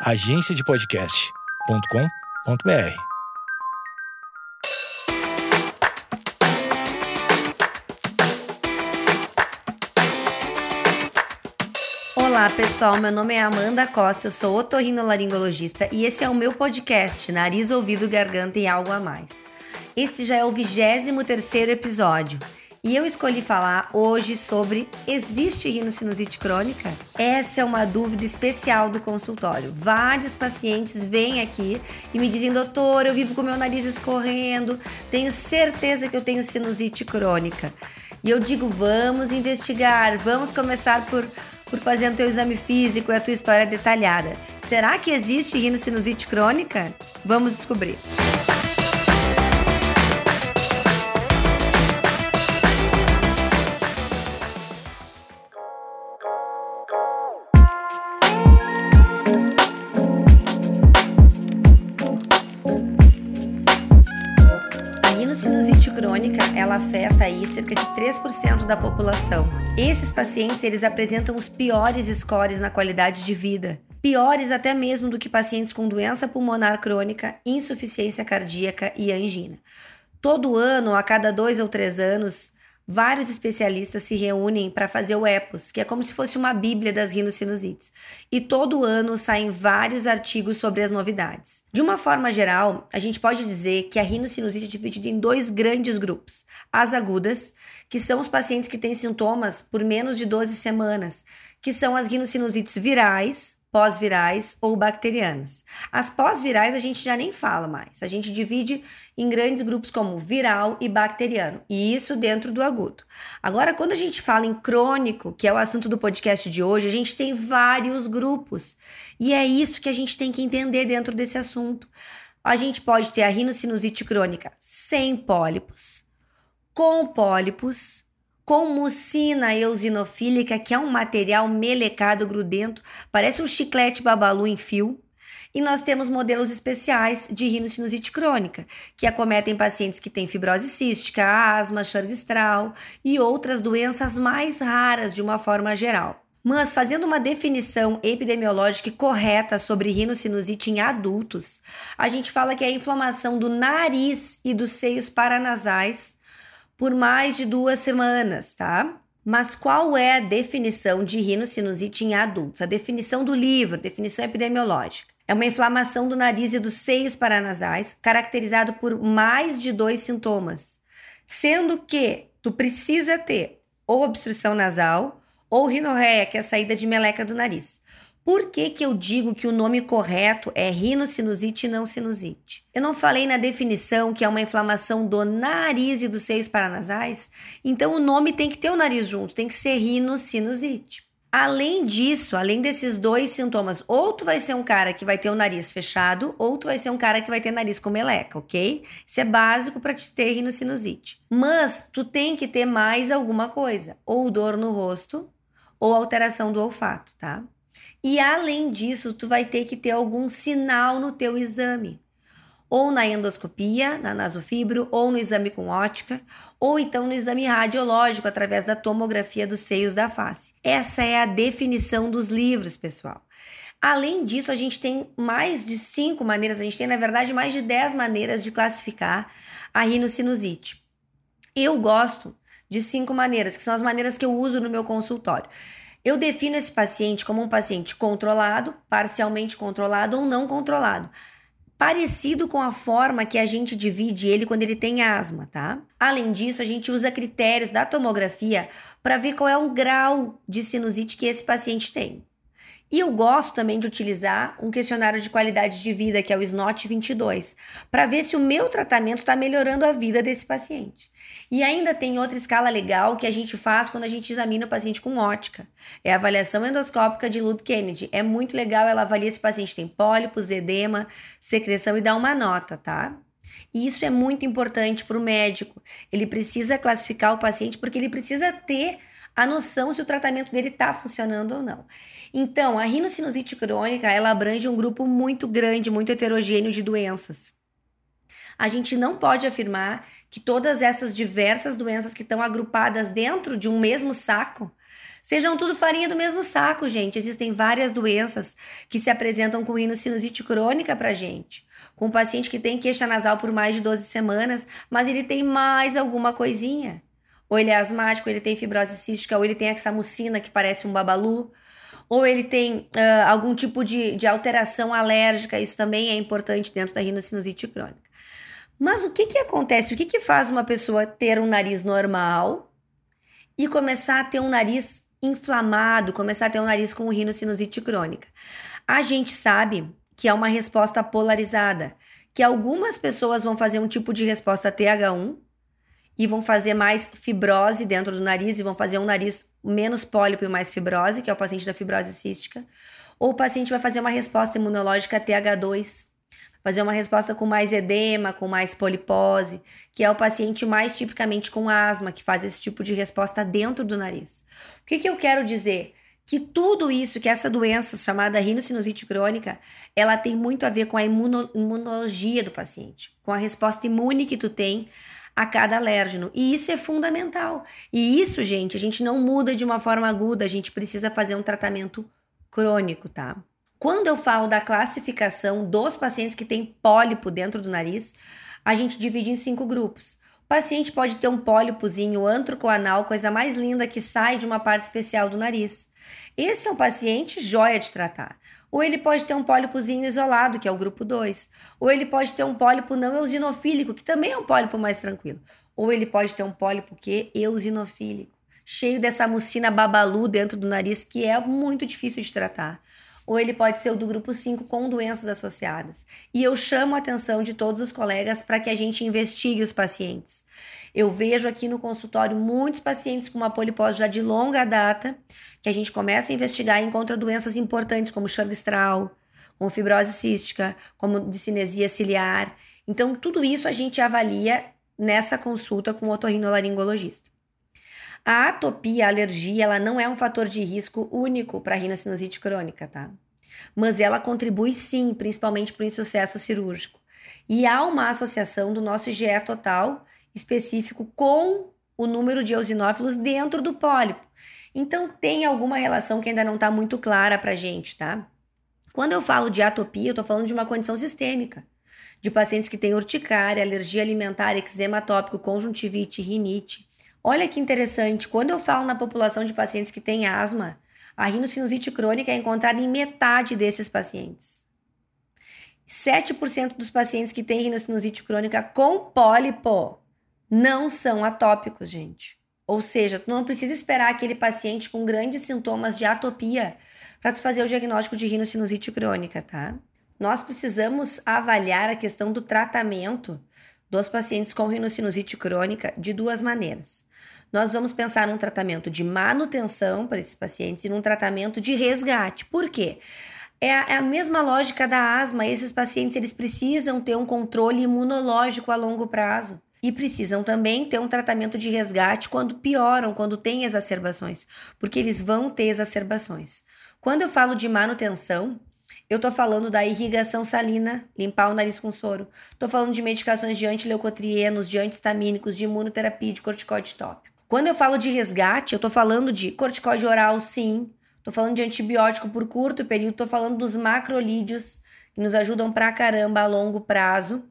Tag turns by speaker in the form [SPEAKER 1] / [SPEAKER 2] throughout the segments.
[SPEAKER 1] agenciadepodcast.com.br.
[SPEAKER 2] Olá pessoal, meu nome é Amanda Costa, eu sou otorrinolaringologista e esse é o meu podcast Nariz, Ouvido, Garganta e Algo a Mais. Este já é o 23 terceiro episódio e eu escolhi falar hoje sobre existe rinocinusite crônica? Essa é uma dúvida especial do consultório. Vários pacientes vêm aqui e me dizem: "Doutor, eu vivo com meu nariz escorrendo, tenho certeza que eu tenho sinusite crônica". E eu digo: "Vamos investigar, vamos começar por por fazer o teu exame físico e a tua história detalhada. Será que existe rinocinusite crônica? Vamos descobrir. Ela afeta aí cerca de 3% da população. Esses pacientes, eles apresentam os piores scores na qualidade de vida, piores até mesmo do que pacientes com doença pulmonar crônica, insuficiência cardíaca e angina. Todo ano, a cada dois ou três anos, vários especialistas se reúnem para fazer o EPOS, que é como se fosse uma bíblia das rinossinusites. E todo ano saem vários artigos sobre as novidades. De uma forma geral, a gente pode dizer que a rinocinusite é dividida em dois grandes grupos: as agudas, que são os pacientes que têm sintomas por menos de 12 semanas, que são as rinossinusites virais, pós-virais ou bacterianas. As pós-virais a gente já nem fala mais. A gente divide em grandes grupos como viral e bacteriano, e isso dentro do agudo. Agora, quando a gente fala em crônico, que é o assunto do podcast de hoje, a gente tem vários grupos. E é isso que a gente tem que entender dentro desse assunto. A gente pode ter a rinocinusite crônica sem pólipos, com pólipos, com mucina eosinofílica, que é um material melecado grudento, parece um chiclete babalu em fio. E nós temos modelos especiais de rinocinusite crônica, que acometem pacientes que têm fibrose cística, asma, chargistral e outras doenças mais raras de uma forma geral. Mas fazendo uma definição epidemiológica correta sobre rinocinusite em adultos, a gente fala que é a inflamação do nariz e dos seios paranasais por mais de duas semanas, tá? Mas qual é a definição de rinocinusite em adultos? A definição do livro, definição epidemiológica. É uma inflamação do nariz e dos seios paranasais, caracterizado por mais de dois sintomas, sendo que tu precisa ter ou obstrução nasal ou rinorreia, que é a saída de meleca do nariz. Por que, que eu digo que o nome correto é rinocinusite e não sinusite? Eu não falei na definição que é uma inflamação do nariz e dos seios paranasais? Então o nome tem que ter o nariz junto, tem que ser rinocinusite. Além disso, além desses dois sintomas, ou tu vai ser um cara que vai ter o nariz fechado, ou tu vai ser um cara que vai ter nariz com meleca, ok? Isso é básico para te ter rinocinusite. Mas tu tem que ter mais alguma coisa, ou dor no rosto, ou alteração do olfato, tá? E além disso, tu vai ter que ter algum sinal no teu exame. Ou na endoscopia, na nasofibro, ou no exame com ótica, ou então no exame radiológico através da tomografia dos seios da face. Essa é a definição dos livros, pessoal. Além disso, a gente tem mais de cinco maneiras, a gente tem, na verdade, mais de dez maneiras de classificar a rinocinusite. Eu gosto de cinco maneiras, que são as maneiras que eu uso no meu consultório. Eu defino esse paciente como um paciente controlado, parcialmente controlado ou não controlado. Parecido com a forma que a gente divide ele quando ele tem asma, tá? Além disso, a gente usa critérios da tomografia para ver qual é o grau de sinusite que esse paciente tem. E eu gosto também de utilizar um questionário de qualidade de vida, que é o SNOT 22, para ver se o meu tratamento está melhorando a vida desse paciente. E ainda tem outra escala legal que a gente faz quando a gente examina o paciente com ótica. É a avaliação endoscópica de Lud Kennedy. É muito legal, ela avalia se o paciente tem pólipos, edema, secreção e dá uma nota, tá? E isso é muito importante para o médico. Ele precisa classificar o paciente porque ele precisa ter a noção se o tratamento dele está funcionando ou não. Então, a rinocinusite crônica, ela abrange um grupo muito grande, muito heterogêneo de doenças. A gente não pode afirmar que todas essas diversas doenças que estão agrupadas dentro de um mesmo saco Sejam tudo farinha do mesmo saco, gente. Existem várias doenças que se apresentam com rinocinusite crônica pra gente. Com um paciente que tem queixa nasal por mais de 12 semanas, mas ele tem mais alguma coisinha. Ou ele é asmático, ele tem fibrose cística, ou ele tem hexamucina, que parece um babalu, ou ele tem uh, algum tipo de, de alteração alérgica, isso também é importante dentro da rinocinusite crônica. Mas o que, que acontece? O que, que faz uma pessoa ter um nariz normal e começar a ter um nariz inflamado, começar a ter um nariz com rinocinusite crônica? A gente sabe que é uma resposta polarizada, que algumas pessoas vão fazer um tipo de resposta TH1 e vão fazer mais fibrose dentro do nariz e vão fazer um nariz menos pólipo e mais fibrose, que é o paciente da fibrose cística. Ou o paciente vai fazer uma resposta imunológica TH2, fazer uma resposta com mais edema, com mais polipose, que é o paciente mais tipicamente com asma, que faz esse tipo de resposta dentro do nariz. O que, que eu quero dizer? Que tudo isso, que essa doença chamada rinocinusite crônica, ela tem muito a ver com a imuno, imunologia do paciente, com a resposta imune que tu tem a cada alérgeno. E isso é fundamental. E isso, gente, a gente não muda de uma forma aguda, a gente precisa fazer um tratamento crônico, tá? Quando eu falo da classificação dos pacientes que têm pólipo dentro do nariz, a gente divide em cinco grupos. Paciente pode ter um pólipozinho antrocoanal, coisa mais linda que sai de uma parte especial do nariz. Esse é um paciente joia de tratar. Ou ele pode ter um pólipozinho isolado, que é o grupo 2. Ou ele pode ter um pólipo não eosinofílico, que também é um pólipo mais tranquilo. Ou ele pode ter um pólipo que eosinofílico, cheio dessa mucina babalu dentro do nariz, que é muito difícil de tratar ou ele pode ser o do grupo 5 com doenças associadas. E eu chamo a atenção de todos os colegas para que a gente investigue os pacientes. Eu vejo aqui no consultório muitos pacientes com uma polipose já de longa data, que a gente começa a investigar e encontra doenças importantes como Churg-Strauss, como fibrose cística, como discinesia ciliar. Então, tudo isso a gente avalia nessa consulta com o otorrinolaringologista. A atopia, a alergia, ela não é um fator de risco único para a rinocinusite crônica, tá? Mas ela contribui sim, principalmente para o insucesso cirúrgico. E há uma associação do nosso IgE total específico com o número de eosinófilos dentro do pólipo. Então tem alguma relação que ainda não está muito clara para gente, tá? Quando eu falo de atopia, eu estou falando de uma condição sistêmica, de pacientes que têm urticária, alergia alimentar, eczema tópico, conjuntivite, rinite, Olha que interessante, quando eu falo na população de pacientes que têm asma, a rinocinusite crônica é encontrada em metade desses pacientes. 7% dos pacientes que têm rinocinusite crônica com pólipo não são atópicos, gente. Ou seja, tu não precisa esperar aquele paciente com grandes sintomas de atopia para tu fazer o diagnóstico de rinocinusite crônica, tá? Nós precisamos avaliar a questão do tratamento dos pacientes com rinocinusite crônica de duas maneiras nós vamos pensar num tratamento de manutenção para esses pacientes e num tratamento de resgate. Por quê? É a, é a, mesma lógica da asma. Esses pacientes eles precisam ter um controle imunológico a longo prazo e precisam também ter um tratamento de resgate quando pioram, quando têm exacerbações, porque eles vão ter exacerbações. Quando eu falo de manutenção, eu estou falando da irrigação salina, limpar o nariz com soro. Estou falando de medicações de antileucotrienos, de antihistamínicos, de imunoterapia, de corticoide tópico. Quando eu falo de resgate, eu estou falando de corticoide oral, sim. Estou falando de antibiótico por curto período. Estou falando dos macrolídeos, que nos ajudam pra caramba a longo prazo.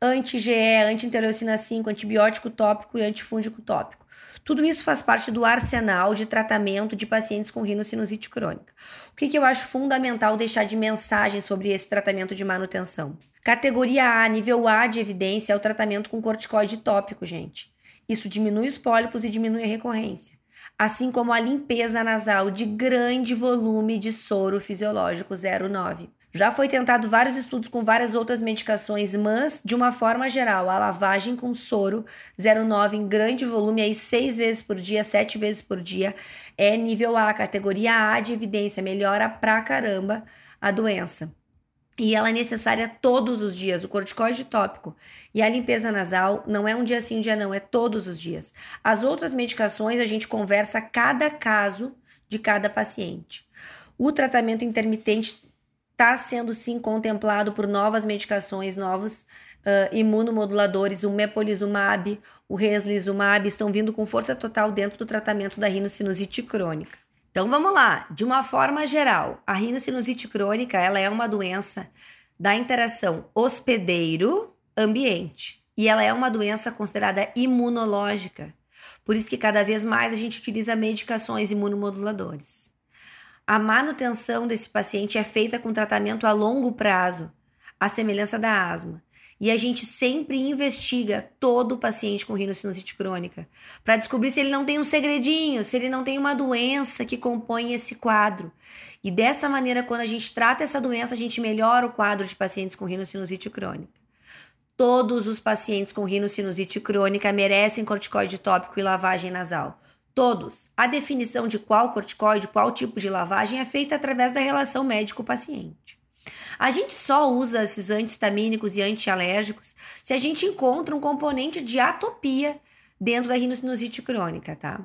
[SPEAKER 2] Anti-GE, anti-interleucina 5, antibiótico tópico e antifúngico tópico. Tudo isso faz parte do arsenal de tratamento de pacientes com rinocinusite crônica. O que, que eu acho fundamental deixar de mensagem sobre esse tratamento de manutenção? Categoria A, nível A de evidência, é o tratamento com corticoide tópico, gente. Isso diminui os pólipos e diminui a recorrência, assim como a limpeza nasal de grande volume de soro fisiológico 0,9. Já foi tentado vários estudos com várias outras medicações, mas, de uma forma geral, a lavagem com soro 0,9 em grande volume, aí seis vezes por dia, sete vezes por dia, é nível A, categoria A de evidência, melhora pra caramba a doença e ela é necessária todos os dias, o corticoide tópico. E a limpeza nasal não é um dia sim, um dia não, é todos os dias. As outras medicações a gente conversa cada caso de cada paciente. O tratamento intermitente está sendo sim contemplado por novas medicações, novos uh, imunomoduladores, o mepolizumab, o reslizumab, estão vindo com força total dentro do tratamento da rinocinusite crônica. Então vamos lá, de uma forma geral, a rinocinusite crônica ela é uma doença da interação hospedeiro-ambiente e ela é uma doença considerada imunológica. Por isso que cada vez mais a gente utiliza medicações imunomoduladores. A manutenção desse paciente é feita com tratamento a longo prazo, à semelhança da asma. E a gente sempre investiga todo o paciente com rinocinusite crônica para descobrir se ele não tem um segredinho, se ele não tem uma doença que compõe esse quadro. E dessa maneira, quando a gente trata essa doença, a gente melhora o quadro de pacientes com rinocinusite crônica. Todos os pacientes com rinocinusite crônica merecem corticoide tópico e lavagem nasal. Todos. A definição de qual corticoide, qual tipo de lavagem é feita através da relação médico-paciente. A gente só usa esses antihistamínicos e antialérgicos se a gente encontra um componente de atopia dentro da rinocinusite crônica, tá?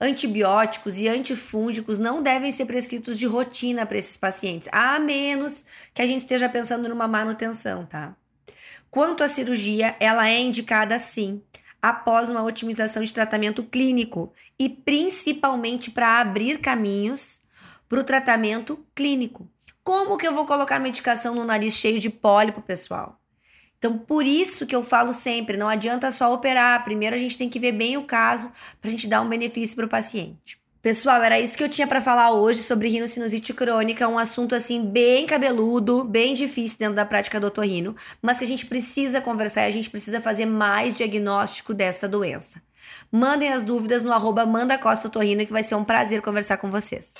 [SPEAKER 2] Antibióticos e antifúngicos não devem ser prescritos de rotina para esses pacientes, a menos que a gente esteja pensando numa manutenção, tá? Quanto à cirurgia, ela é indicada sim, após uma otimização de tratamento clínico e principalmente para abrir caminhos para o tratamento clínico. Como que eu vou colocar medicação no nariz cheio de pólipo, pessoal? Então, por isso que eu falo sempre, não adianta só operar. Primeiro a gente tem que ver bem o caso para a gente dar um benefício para o paciente. Pessoal, era isso que eu tinha para falar hoje sobre rinocinusite crônica, um assunto assim bem cabeludo, bem difícil dentro da prática do otorrino, mas que a gente precisa conversar e a gente precisa fazer mais diagnóstico dessa doença. Mandem as dúvidas no arroba Manda que vai ser um prazer conversar com vocês.